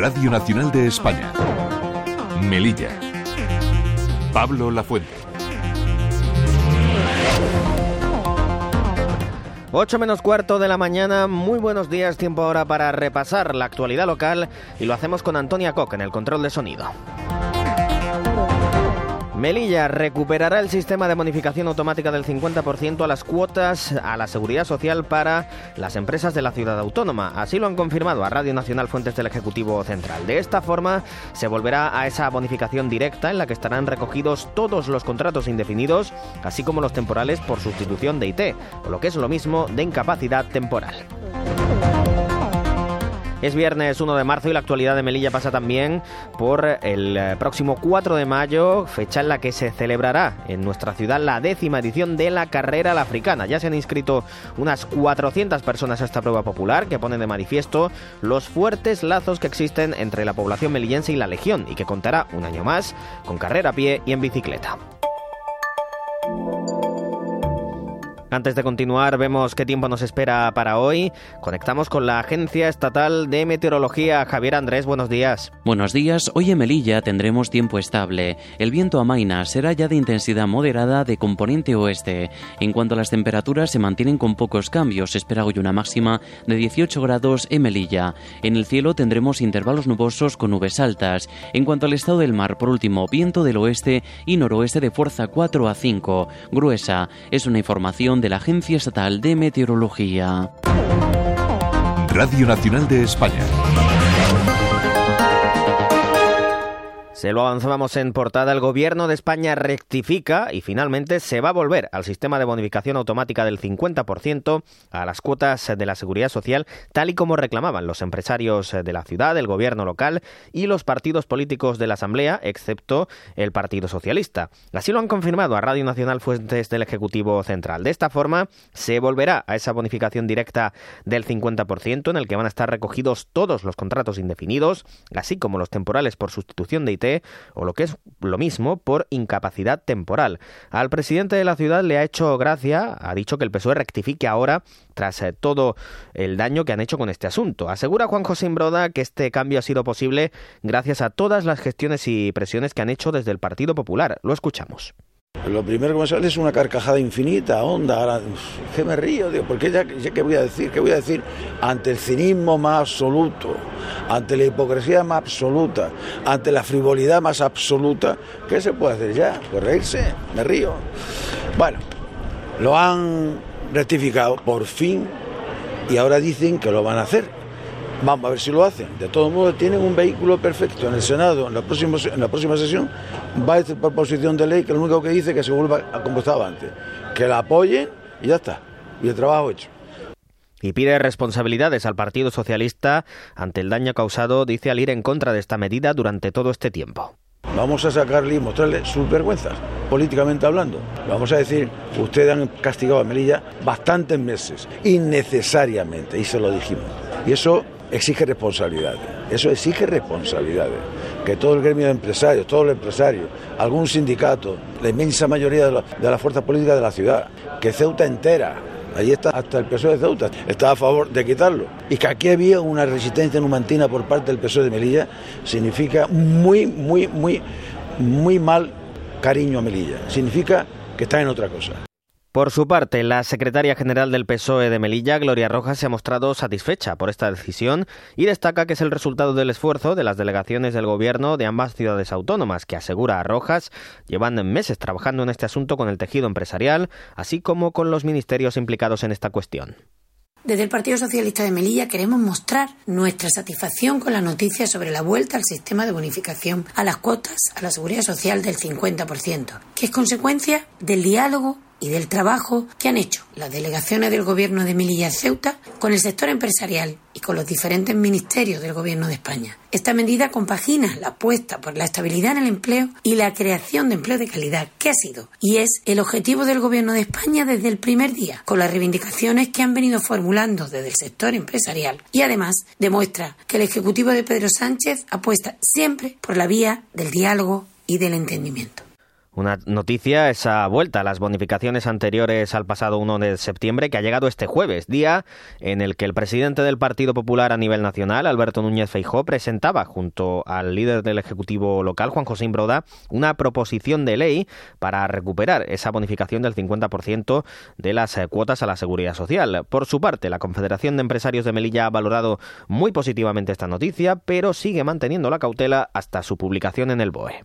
Radio Nacional de España. Melilla. Pablo Lafuente. 8 menos cuarto de la mañana, muy buenos días, tiempo ahora para repasar la actualidad local y lo hacemos con Antonia Koch en el control de sonido. Melilla recuperará el sistema de bonificación automática del 50% a las cuotas a la seguridad social para las empresas de la ciudad autónoma. Así lo han confirmado a Radio Nacional fuentes del Ejecutivo Central. De esta forma se volverá a esa bonificación directa en la que estarán recogidos todos los contratos indefinidos, así como los temporales por sustitución de IT, o lo que es lo mismo de incapacidad temporal. Es viernes 1 de marzo y la actualidad de Melilla pasa también por el eh, próximo 4 de mayo, fecha en la que se celebrará en nuestra ciudad la décima edición de la carrera la africana. Ya se han inscrito unas 400 personas a esta prueba popular que pone de manifiesto los fuertes lazos que existen entre la población melillense y la Legión y que contará un año más con carrera a pie y en bicicleta. Antes de continuar, vemos qué tiempo nos espera para hoy. Conectamos con la Agencia Estatal de Meteorología. Javier Andrés, buenos días. Buenos días. Hoy en Melilla tendremos tiempo estable. El viento amaina será ya de intensidad moderada de componente oeste. En cuanto a las temperaturas, se mantienen con pocos cambios. Se espera hoy una máxima de 18 grados en Melilla. En el cielo tendremos intervalos nubosos con nubes altas. En cuanto al estado del mar, por último, viento del oeste y noroeste de fuerza 4 a 5. Gruesa. Es una información de la Agencia Estatal de Meteorología. Radio Nacional de España. Se lo avanzábamos en portada. El gobierno de España rectifica y finalmente se va a volver al sistema de bonificación automática del 50% a las cuotas de la seguridad social, tal y como reclamaban los empresarios de la ciudad, el gobierno local y los partidos políticos de la Asamblea, excepto el Partido Socialista. Así lo han confirmado a Radio Nacional fuentes del Ejecutivo Central. De esta forma, se volverá a esa bonificación directa del 50% en el que van a estar recogidos todos los contratos indefinidos, así como los temporales por sustitución de IT o lo que es lo mismo por incapacidad temporal. Al presidente de la ciudad le ha hecho gracia, ha dicho que el PSOE rectifique ahora tras eh, todo el daño que han hecho con este asunto. Asegura Juan José Imbroda que este cambio ha sido posible gracias a todas las gestiones y presiones que han hecho desde el Partido Popular. Lo escuchamos. Lo primero que me sale es una carcajada infinita, onda. Ahora, ¿qué me río? Digo, porque ya, ya qué voy a decir, qué voy a decir ante el cinismo más absoluto, ante la hipocresía más absoluta, ante la frivolidad más absoluta. ¿Qué se puede hacer ya? Pues reírse, me río. Bueno, lo han rectificado por fin y ahora dicen que lo van a hacer. Vamos a ver si lo hacen. De todos modos, tienen un vehículo perfecto en el Senado. En la próxima, en la próxima sesión va a esta proposición de ley que lo único que dice es que se vuelva a como estaba antes. Que la apoyen y ya está. Y el trabajo hecho. Y pide responsabilidades al Partido Socialista ante el daño causado, dice, al ir en contra de esta medida durante todo este tiempo. Vamos a sacarle y mostrarle sus vergüenzas, políticamente hablando. Vamos a decir, ustedes han castigado a Melilla bastantes meses, innecesariamente, y se lo dijimos. Y eso exige responsabilidades. Eso exige responsabilidades. Que todo el gremio de empresarios, todos los empresarios, algún sindicato, la inmensa mayoría de, la, las fuerzas políticas de la ciudad, que Ceuta entera, Allí está hasta el PSOE de Ceuta, está a favor de quitarlo. Y que aquí había una resistencia numantina por parte del PSOE de Melilla, significa muy, muy, muy, muy mal cariño a Melilla. Significa que está en otra cosa. Por su parte, la secretaria general del PSOE de Melilla, Gloria Rojas, se ha mostrado satisfecha por esta decisión y destaca que es el resultado del esfuerzo de las delegaciones del gobierno de ambas ciudades autónomas, que asegura a Rojas llevan meses trabajando en este asunto con el tejido empresarial, así como con los ministerios implicados en esta cuestión. Desde el Partido Socialista de Melilla queremos mostrar nuestra satisfacción con la noticia sobre la vuelta al sistema de bonificación a las cuotas a la seguridad social del 50%, que es consecuencia del diálogo y del trabajo que han hecho las delegaciones del Gobierno de Melilla Ceuta con el sector empresarial y con los diferentes ministerios del Gobierno de España. Esta medida compagina la apuesta por la estabilidad en el empleo y la creación de empleo de calidad, que ha sido y es el objetivo del Gobierno de España desde el primer día, con las reivindicaciones que han venido formulando desde el sector empresarial. Y además demuestra que el Ejecutivo de Pedro Sánchez apuesta siempre por la vía del diálogo y del entendimiento. Una noticia, esa vuelta a las bonificaciones anteriores al pasado 1 de septiembre, que ha llegado este jueves, día en el que el presidente del Partido Popular a nivel nacional, Alberto Núñez Feijó, presentaba junto al líder del Ejecutivo local, Juan José Imbroda, una proposición de ley para recuperar esa bonificación del 50% de las eh, cuotas a la seguridad social. Por su parte, la Confederación de Empresarios de Melilla ha valorado muy positivamente esta noticia, pero sigue manteniendo la cautela hasta su publicación en el BOE.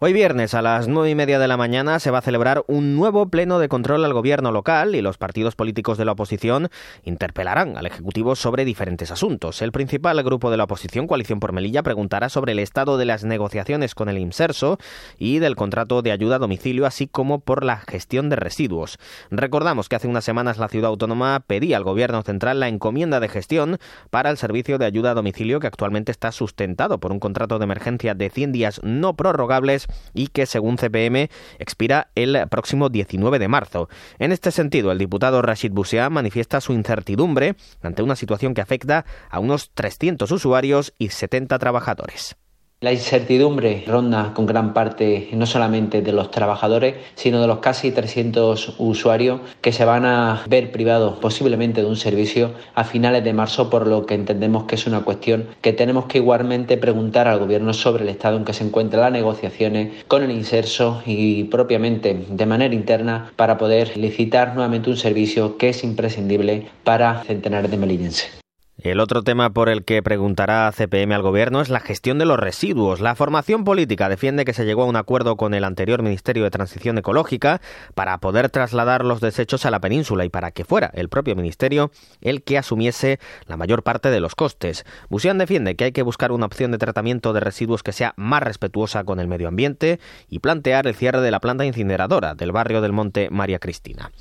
Hoy viernes a las nueve y media de la mañana se va a celebrar un nuevo pleno de control al gobierno local y los partidos políticos de la oposición interpelarán al Ejecutivo sobre diferentes asuntos. El principal grupo de la oposición, Coalición por Melilla, preguntará sobre el estado de las negociaciones con el IMSERSO y del contrato de ayuda a domicilio, así como por la gestión de residuos. Recordamos que hace unas semanas la ciudad autónoma pedía al gobierno central la encomienda de gestión para el servicio de ayuda a domicilio que actualmente está sustentado por un contrato de emergencia de 100 días no prorrogables y que, según CPM, expira el próximo 19 de marzo. En este sentido, el diputado Rashid Bousia manifiesta su incertidumbre ante una situación que afecta a unos 300 usuarios y 70 trabajadores. La incertidumbre ronda con gran parte no solamente de los trabajadores, sino de los casi 300 usuarios que se van a ver privados posiblemente de un servicio a finales de marzo, por lo que entendemos que es una cuestión que tenemos que igualmente preguntar al Gobierno sobre el estado en que se encuentran las negociaciones con el inserso y propiamente de manera interna para poder licitar nuevamente un servicio que es imprescindible para centenares de melillenses. El otro tema por el que preguntará CPM al Gobierno es la gestión de los residuos. La formación política defiende que se llegó a un acuerdo con el anterior Ministerio de Transición Ecológica para poder trasladar los desechos a la península y para que fuera el propio Ministerio el que asumiese la mayor parte de los costes. Busian defiende que hay que buscar una opción de tratamiento de residuos que sea más respetuosa con el medio ambiente y plantear el cierre de la planta incineradora del barrio del Monte María Cristina.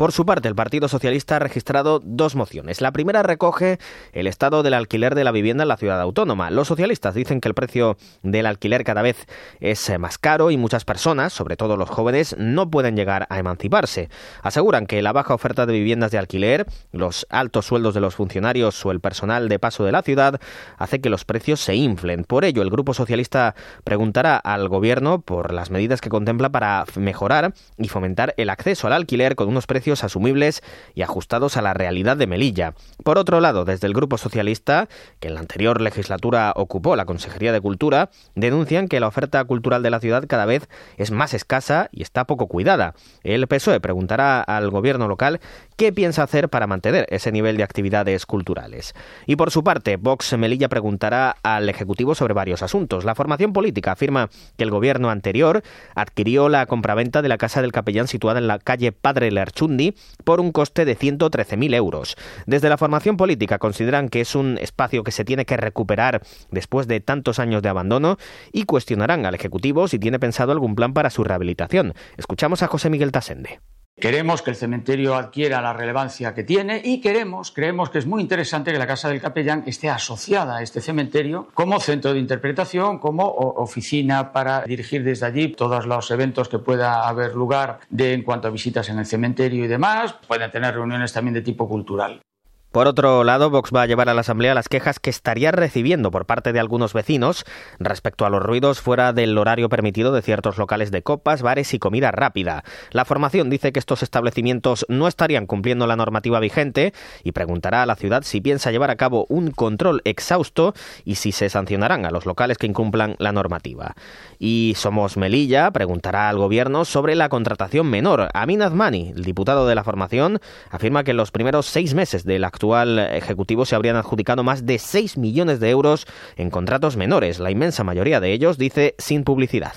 Por su parte, el Partido Socialista ha registrado dos mociones. La primera recoge el estado del alquiler de la vivienda en la ciudad autónoma. Los socialistas dicen que el precio del alquiler cada vez es más caro y muchas personas, sobre todo los jóvenes, no pueden llegar a emanciparse. Aseguran que la baja oferta de viviendas de alquiler, los altos sueldos de los funcionarios o el personal de paso de la ciudad hace que los precios se inflen. Por ello, el Grupo Socialista preguntará al Gobierno por las medidas que contempla para mejorar y fomentar el acceso al alquiler con unos precios asumibles y ajustados a la realidad de Melilla. Por otro lado, desde el Grupo Socialista, que en la anterior legislatura ocupó la Consejería de Cultura, denuncian que la oferta cultural de la ciudad cada vez es más escasa y está poco cuidada. El PSOE preguntará al gobierno local qué piensa hacer para mantener ese nivel de actividades culturales. Y por su parte, Vox Melilla preguntará al Ejecutivo sobre varios asuntos. La formación política afirma que el gobierno anterior adquirió la compraventa de la casa del capellán situada en la calle Padre Lerchundi por un coste de 113.000 euros. Desde la formación política consideran que es un espacio que se tiene que recuperar después de tantos años de abandono y cuestionarán al Ejecutivo si tiene pensado algún plan para su rehabilitación. Escuchamos a José Miguel Tasende. Queremos que el cementerio adquiera la relevancia que tiene y queremos, creemos que es muy interesante que la Casa del Capellán esté asociada a este cementerio como centro de interpretación, como oficina para dirigir desde allí todos los eventos que pueda haber lugar de, en cuanto a visitas en el cementerio y demás. Pueden tener reuniones también de tipo cultural. Por otro lado, Vox va a llevar a la Asamblea las quejas que estaría recibiendo por parte de algunos vecinos respecto a los ruidos fuera del horario permitido de ciertos locales de copas, bares y comida rápida. La formación dice que estos establecimientos no estarían cumpliendo la normativa vigente y preguntará a la ciudad si piensa llevar a cabo un control exhausto y si se sancionarán a los locales que incumplan la normativa. Y Somos Melilla preguntará al gobierno sobre la contratación menor. Amin Azmani, el diputado de la formación, afirma que los primeros seis meses de actual Ejecutivo se habrían adjudicado más de 6 millones de euros en contratos menores, la inmensa mayoría de ellos, dice, sin publicidad.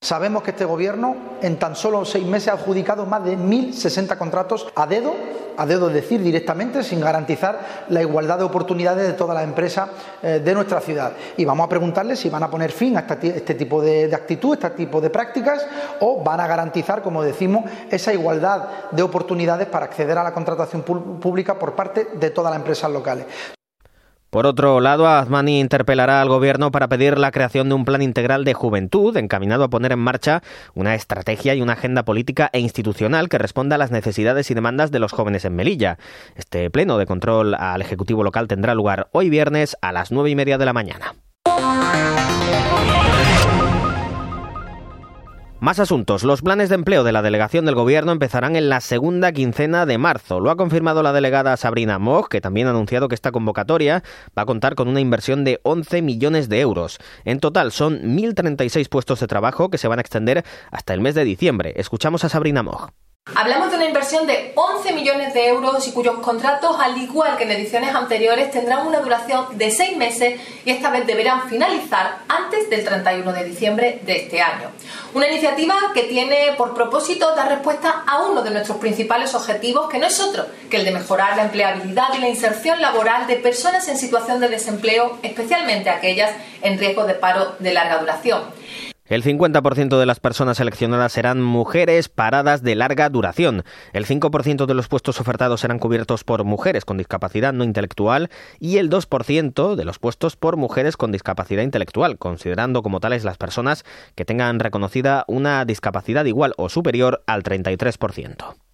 Sabemos que este Gobierno en tan solo seis meses ha adjudicado más de 1.060 contratos a dedo, a dedo decir directamente, sin garantizar la igualdad de oportunidades de todas las empresas eh, de nuestra ciudad. Y vamos a preguntarles si van a poner fin a este tipo de, actitud, este tipo de prácticas, o van a garantizar, como decimos, esa igualdad de oportunidades para acceder a la contratación pública por parte de todas las empresas locales. Por otro lado, Azmani interpelará al Gobierno para pedir la creación de un plan integral de juventud encaminado a poner en marcha una estrategia y una agenda política e institucional que responda a las necesidades y demandas de los jóvenes en Melilla. Este pleno de control al Ejecutivo local tendrá lugar hoy viernes a las nueve y media de la mañana. Más asuntos. Los planes de empleo de la delegación del Gobierno empezarán en la segunda quincena de marzo. Lo ha confirmado la delegada Sabrina Moch, que también ha anunciado que esta convocatoria va a contar con una inversión de 11 millones de euros. En total son 1.036 puestos de trabajo que se van a extender hasta el mes de diciembre. Escuchamos a Sabrina Moch. Hablamos de una inversión de 11 millones de euros y cuyos contratos, al igual que en ediciones anteriores, tendrán una duración de seis meses y esta vez deberán finalizar antes del 31 de diciembre de este año. Una iniciativa que tiene por propósito dar respuesta a uno de nuestros principales objetivos, que no es otro que el de mejorar la empleabilidad y la inserción laboral de personas en situación de desempleo, especialmente aquellas en riesgo de paro de larga duración. El 50% de las personas seleccionadas serán mujeres paradas de larga duración. El 5% de los puestos ofertados serán cubiertos por mujeres con discapacidad no intelectual y el 2% de los puestos por mujeres con discapacidad intelectual, considerando como tales las personas que tengan reconocida una discapacidad igual o superior al 33%.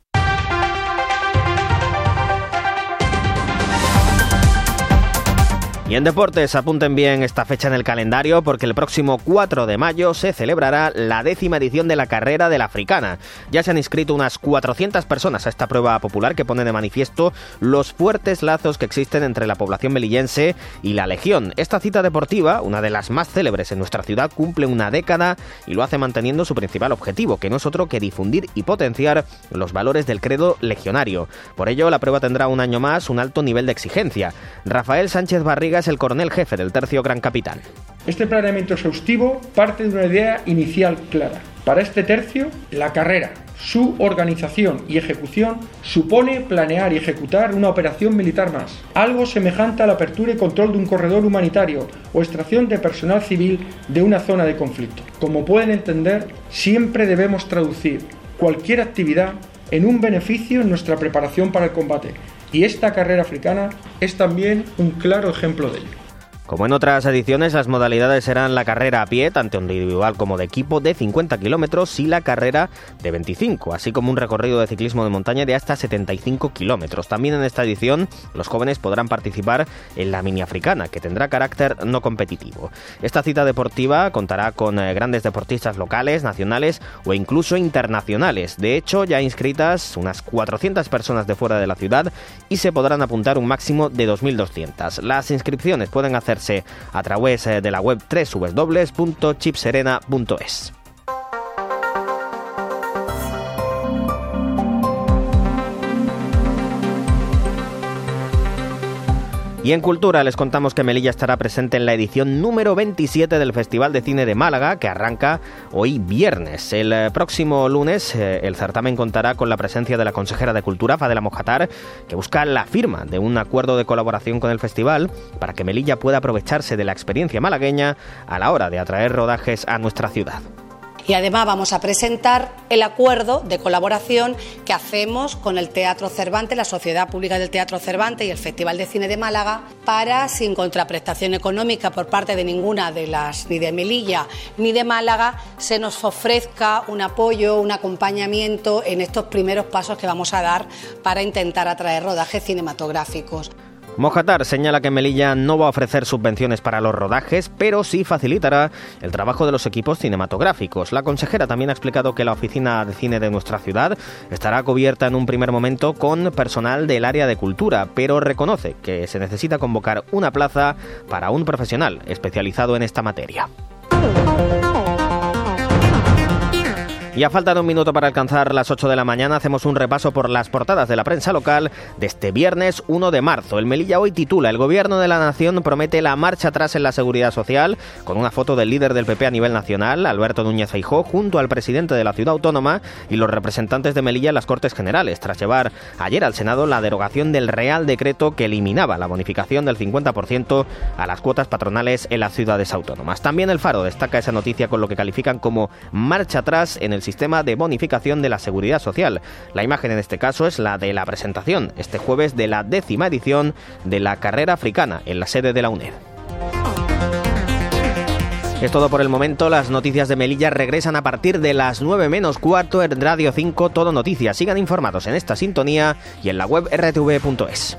Y en deportes, apunten bien esta fecha en el calendario porque el próximo 4 de mayo se celebrará la décima edición de la carrera de la africana. Ya se han inscrito unas 400 personas a esta prueba popular que pone de manifiesto los fuertes lazos que existen entre la población melillense y la Legión. Esta cita deportiva, una de las más célebres en nuestra ciudad, cumple una década y lo hace manteniendo su principal objetivo, que no es otro que difundir y potenciar los valores del credo legionario. Por ello, la prueba tendrá un año más un alto nivel de exigencia. Rafael Sánchez Barriga es el coronel jefe del tercio Gran Capitán. Este planeamiento exhaustivo parte de una idea inicial clara. Para este tercio, la carrera, su organización y ejecución supone planear y ejecutar una operación militar más, algo semejante a la apertura y control de un corredor humanitario o extracción de personal civil de una zona de conflicto. Como pueden entender, siempre debemos traducir cualquier actividad en un beneficio en nuestra preparación para el combate, y esta carrera africana es también un claro ejemplo de ello. Como en otras ediciones, las modalidades serán la carrera a pie, tanto individual como de equipo, de 50 kilómetros y la carrera de 25, así como un recorrido de ciclismo de montaña de hasta 75 kilómetros. También en esta edición, los jóvenes podrán participar en la mini africana, que tendrá carácter no competitivo. Esta cita deportiva contará con eh, grandes deportistas locales, nacionales o incluso internacionales. De hecho, ya inscritas unas 400 personas de fuera de la ciudad y se podrán apuntar un máximo de 2.200. Las inscripciones pueden hacer a través eh, de la web www.chipserena.es. Y en Cultura les contamos que Melilla estará presente en la edición número 27 del Festival de Cine de Málaga, que arranca hoy viernes. El eh, próximo lunes eh, el certamen contará con la presencia de la consejera de Cultura, Fadela Mojatar, que busca la firma de un acuerdo de colaboración con el festival para que Melilla pueda aprovecharse de la experiencia malagueña a la hora de atraer rodajes a nuestra ciudad. Y además vamos a presentar el acuerdo de colaboración que hacemos con el Teatro Cervantes, la Sociedad Pública del Teatro Cervantes y el Festival de Cine de Málaga para, sin contraprestación económica por parte de ninguna de las, ni de Melilla ni de Málaga, se nos ofrezca un apoyo, un acompañamiento en estos primeros pasos que vamos a dar para intentar atraer rodajes cinematográficos. Mojatar señala que Melilla no va a ofrecer subvenciones para los rodajes, pero sí facilitará el trabajo de los equipos cinematográficos. La consejera también ha explicado que la oficina de cine de nuestra ciudad estará cubierta en un primer momento con personal del área de cultura, pero reconoce que se necesita convocar una plaza para un profesional especializado en esta materia. Y a falta de un minuto para alcanzar las 8 de la mañana, hacemos un repaso por las portadas de la prensa local de este viernes 1 de marzo. El Melilla hoy titula El Gobierno de la Nación promete la marcha atrás en la seguridad social, con una foto del líder del PP a nivel nacional, Alberto Núñez Feijó, junto al presidente de la ciudad autónoma y los representantes de Melilla en las Cortes Generales, tras llevar ayer al Senado la derogación del Real Decreto que eliminaba la bonificación del 50% a las cuotas patronales en las ciudades autónomas. También el Faro destaca esa noticia con lo que califican como marcha atrás en el sistema de bonificación de la seguridad social. La imagen en este caso es la de la presentación, este jueves, de la décima edición de la carrera africana en la sede de la UNED. Es todo por el momento. Las noticias de Melilla regresan a partir de las 9 menos cuarto en Radio 5 Todo Noticias. Sigan informados en esta sintonía y en la web rtv.es.